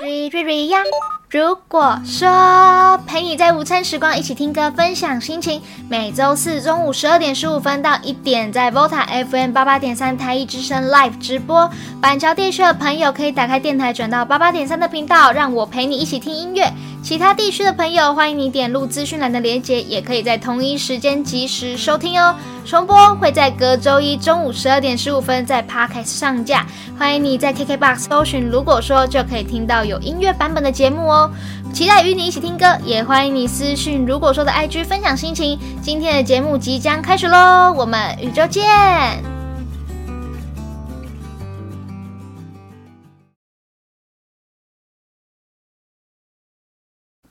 瑞瑞瑞呀！如果说陪你在午餐时光一起听歌分享心情，每周四中午十二点十五分到一点，在 VOTA FM 八八点三台一之声 Live 直播。板桥地区的朋友可以打开电台转到八八点三的频道，让我陪你一起听音乐。其他地区的朋友，欢迎你点入资讯栏的链接，也可以在同一时间及时收听哦。重播会在隔周一中午十二点十五分在 Podcast 上架，欢迎你在 KKBOX 搜寻，如果说就可以听到有音乐版本的节目哦。期待与你一起听歌，也欢迎你私讯，如果说的 IG 分享心情。今天的节目即将开始喽，我们宇宙见。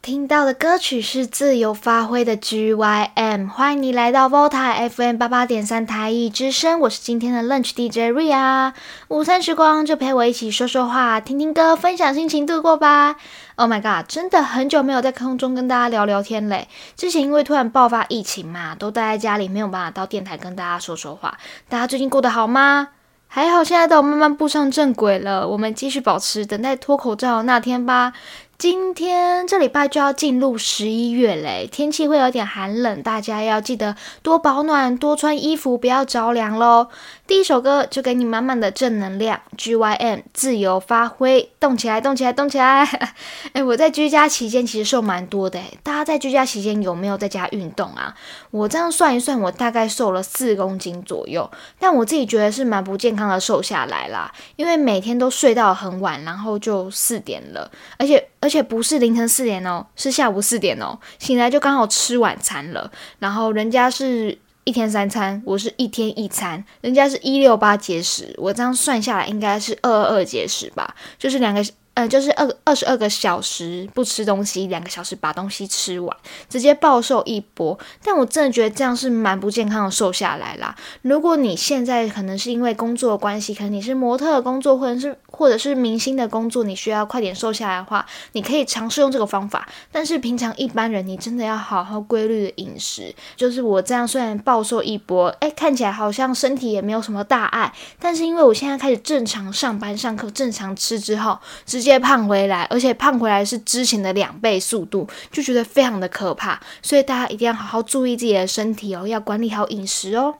听到的歌曲是自由发挥的 G Y M，欢迎你来到 Volta F M 八八点三台艺之声，我是今天的 Lunch DJ Ria，午餐时光就陪我一起说说话，听听歌，分享心情，度过吧。Oh my god，真的很久没有在空中跟大家聊聊天嘞。之前因为突然爆发疫情嘛，都待在家里，没有办法到电台跟大家说说话。大家最近过得好吗？还好，现在都慢慢步上正轨了。我们继续保持等待脱口罩那天吧。今天这礼拜就要进入十一月嘞，天气会有点寒冷，大家要记得多保暖，多穿衣服，不要着凉喽。第一首歌就给你满满的正能量，G Y M 自由发挥，动起来，动起来，动起来！哎，我在居家期间其实瘦蛮多的，大家在居家期间有没有在家运动啊？我这样算一算，我大概瘦了四公斤左右，但我自己觉得是蛮不健康的瘦下来啦，因为每天都睡到很晚，然后就四点了，而且而且不是凌晨四点哦，是下午四点哦，醒来就刚好吃晚餐了，然后人家是一天三餐，我是一天一餐，人家是一六八节食，我这样算下来应该是二二二节食吧，就是两个。呃，就是二二十二个小时不吃东西，两个小时把东西吃完，直接暴瘦一波。但我真的觉得这样是蛮不健康的，瘦下来啦。如果你现在可能是因为工作关系，可能你是模特工作，或者是或者是明星的工作，你需要快点瘦下来的话，你可以尝试用这个方法。但是平常一般人，你真的要好好规律的饮食。就是我这样虽然暴瘦一波，哎，看起来好像身体也没有什么大碍，但是因为我现在开始正常上班、上课，正常吃之后，直接。胖回来，而且胖回来是之前的两倍速度，就觉得非常的可怕。所以大家一定要好好注意自己的身体哦，要管理好饮食哦。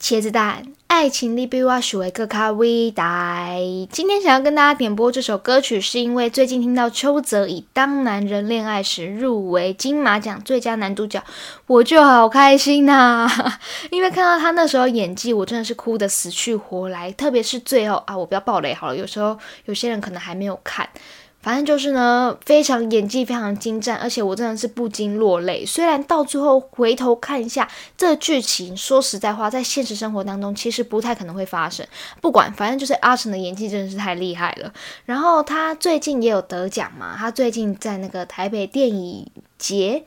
茄子蛋。爱情里比我许为个卡伟大。今天想要跟大家点播这首歌曲，是因为最近听到邱泽以《当男人恋爱时》入围金马奖最佳男主角，我就好开心呐！因为看到他那时候演技，我真的是哭得死去活来。特别是最后啊，我不要爆雷好了，有时候有些人可能还没有看。反正就是呢，非常演技非常精湛，而且我真的是不禁落泪。虽然到最后回头看一下这剧情，说实在话，在现实生活当中其实不太可能会发生。不管，反正就是阿成的演技真的是太厉害了。然后他最近也有得奖嘛，他最近在那个台北电影节、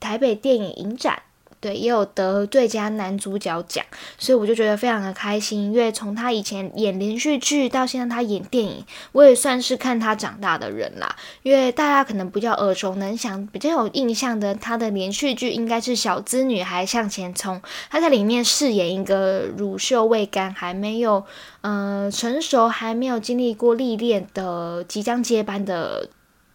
台北电影影展。对，也有得最佳男主角奖，所以我就觉得非常的开心。因为从他以前演连续剧到现在他演电影，我也算是看他长大的人啦。因为大家可能比较耳熟能详、比较有印象的，他的连续剧应该是《小资女孩向前冲》，他在里面饰演一个乳臭未干、还没有呃成熟、还没有经历过历练的即将接班的。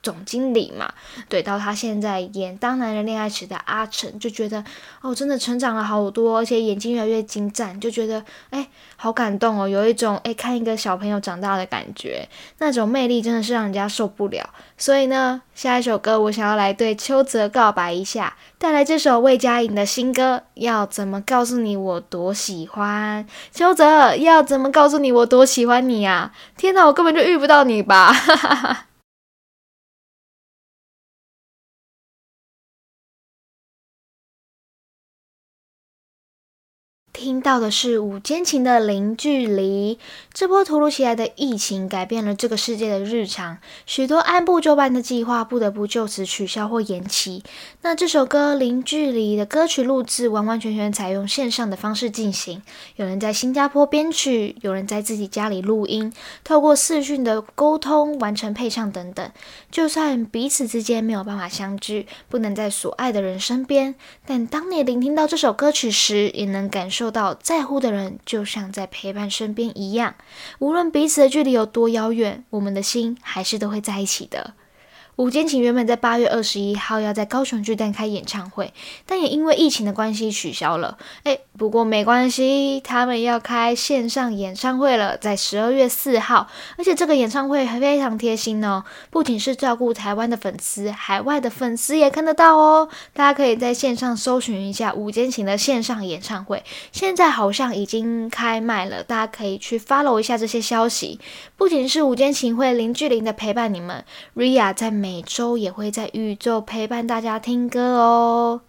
总经理嘛，对，到他现在演《当男人恋爱时》的阿成，就觉得哦，真的成长了好多，而且眼睛越来越精湛，就觉得哎，好感动哦，有一种哎看一个小朋友长大的感觉，那种魅力真的是让人家受不了。所以呢，下一首歌我想要来对邱泽告白一下，带来这首魏佳莹的新歌，要怎么告诉你我多喜欢？邱泽要怎么告诉你我多喜欢你啊？天哪，我根本就遇不到你吧！哈哈哈。听到的是五间情的零距离。这波突如其来的疫情改变了这个世界的日常，许多按部就班的计划不得不就此取消或延期。那这首歌《零距离》的歌曲录制完完全全采用线上的方式进行，有人在新加坡编曲，有人在自己家里录音，透过视讯的沟通完成配唱等等。就算彼此之间没有办法相聚，不能在所爱的人身边，但当你聆听到这首歌曲时，也能感受受。到在乎的人就像在陪伴身边一样，无论彼此的距离有多遥远，我们的心还是都会在一起的。五间情原本在八月二十一号要在高雄巨蛋开演唱会，但也因为疫情的关系取消了。哎，不过没关系，他们要开线上演唱会了，在十二月四号。而且这个演唱会还非常贴心哦，不仅是照顾台湾的粉丝，海外的粉丝也看得到哦。大家可以在线上搜寻一下五间情的线上演唱会，现在好像已经开卖了，大家可以去 follow 一下这些消息。不仅是五间情会零距离的陪伴你们，Ria 在。每周也会在宇宙陪伴大家听歌哦。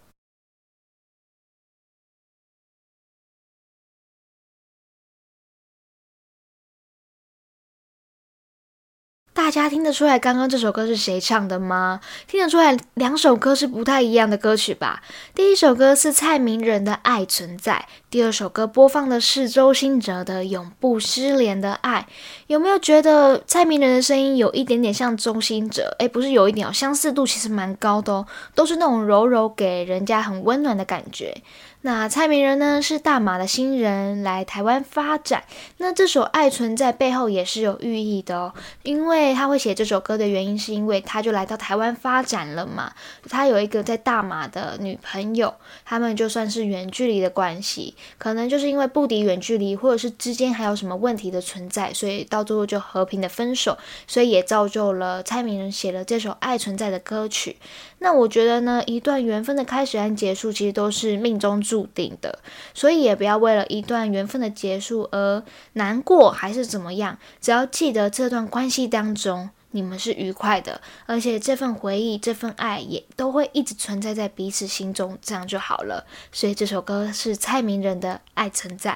大家听得出来刚刚这首歌是谁唱的吗？听得出来两首歌是不太一样的歌曲吧？第一首歌是蔡明仁的《爱存在》，第二首歌播放的是周兴哲的《永不失联的爱》。有没有觉得蔡明仁的声音有一点点像周兴哲？诶，不是有一点哦，相似度其实蛮高的哦，都是那种柔柔给人家很温暖的感觉。那蔡明仁呢是大马的新人来台湾发展，那这首《爱存在》背后也是有寓意的哦，因为他会写这首歌的原因是因为他就来到台湾发展了嘛，他有一个在大马的女朋友，他们就算是远距离的关系，可能就是因为不敌远距离，或者是之间还有什么问题的存在，所以到最后就和平的分手，所以也造就了蔡明仁写了这首《爱存在》的歌曲。那我觉得呢，一段缘分的开始和结束其实都是命中注定的，所以也不要为了一段缘分的结束而难过，还是怎么样。只要记得这段关系当中中你们是愉快的，而且这份回忆、这份爱也都会一直存在在彼此心中，这样就好了。所以这首歌是蔡明仁的《爱存在》。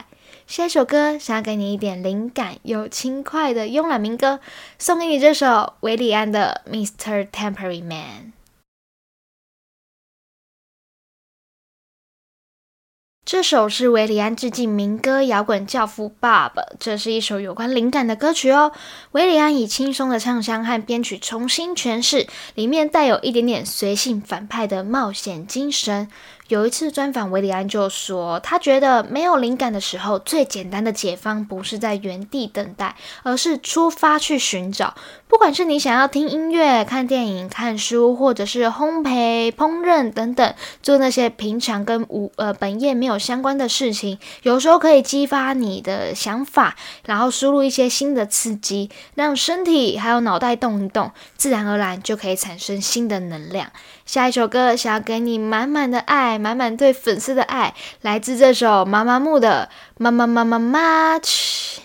下一首歌想要给你一点灵感又轻快的慵懒民歌，送给你这首维里安的《Mr. Temporary Man》。这首是维里安致敬民歌摇滚教父 Bob，这是一首有关灵感的歌曲哦。维里安以轻松的唱腔和编曲重新诠释，里面带有一点点随性反派的冒险精神。有一次专访维里安就说，他觉得没有灵感的时候，最简单的解方不是在原地等待，而是出发去寻找。不管是你想要听音乐、看电影、看书，或者是烘焙、烹饪等等，做那些平常跟无呃本业没有相关的事情，有时候可以激发你的想法，然后输入一些新的刺激，让身体还有脑袋动一动，自然而然就可以产生新的能量。下一首歌想要给你满满的爱，满满对粉丝的爱，来自这首妈妈木的《妈妈妈妈妈》去》。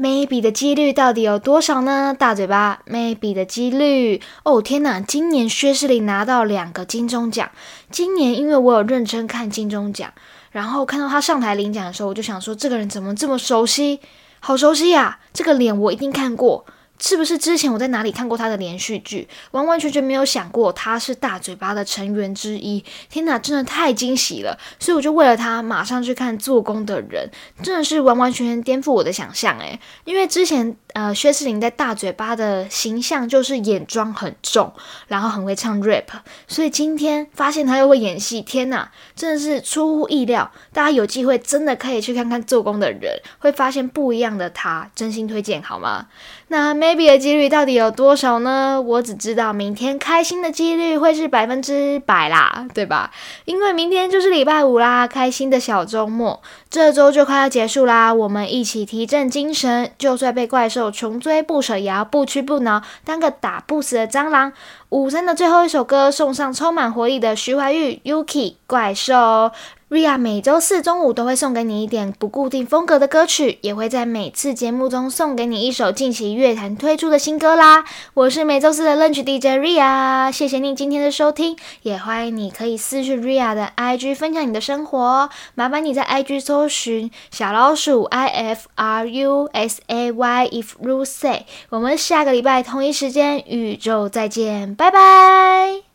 Maybe 的几率到底有多少呢？大嘴巴，Maybe 的几率，哦天呐！今年薛仕凌拿到两个金钟奖。今年因为我有认真看金钟奖，然后看到他上台领奖的时候，我就想说，这个人怎么这么熟悉？好熟悉呀！这个脸我一定看过。是不是之前我在哪里看过他的连续剧？完完全全没有想过他是大嘴巴的成员之一。天哪，真的太惊喜了！所以我就为了他马上去看《做工的人》，真的是完完全全颠覆我的想象诶，因为之前呃薛仕凌在大嘴巴的形象就是眼妆很重，然后很会唱 rap，所以今天发现他又会演戏，天哪，真的是出乎意料！大家有机会真的可以去看看《做工的人》，会发现不一样的他，真心推荐好吗？那 maybe 的几率到底有多少呢？我只知道明天开心的几率会是百分之百啦，对吧？因为明天就是礼拜五啦，开心的小周末，这周就快要结束啦，我们一起提振精神，就算被怪兽穷追不舍，也要不屈不挠，当个打不死的蟑螂。五三的最后一首歌，送上充满活力的徐怀钰 Yuki 怪兽。Ria 每周四中午都会送给你一点不固定风格的歌曲，也会在每次节目中送给你一首近期乐坛推出的新歌啦。我是每周四的 Lunch DJ Ria，谢谢你今天的收听，也欢迎你可以私讯 Ria 的 IG 分享你的生活。麻烦你在 IG 搜寻小老鼠 I F R U S A Y If Ru Say，我们下个礼拜同一时间宇宙再见，拜拜。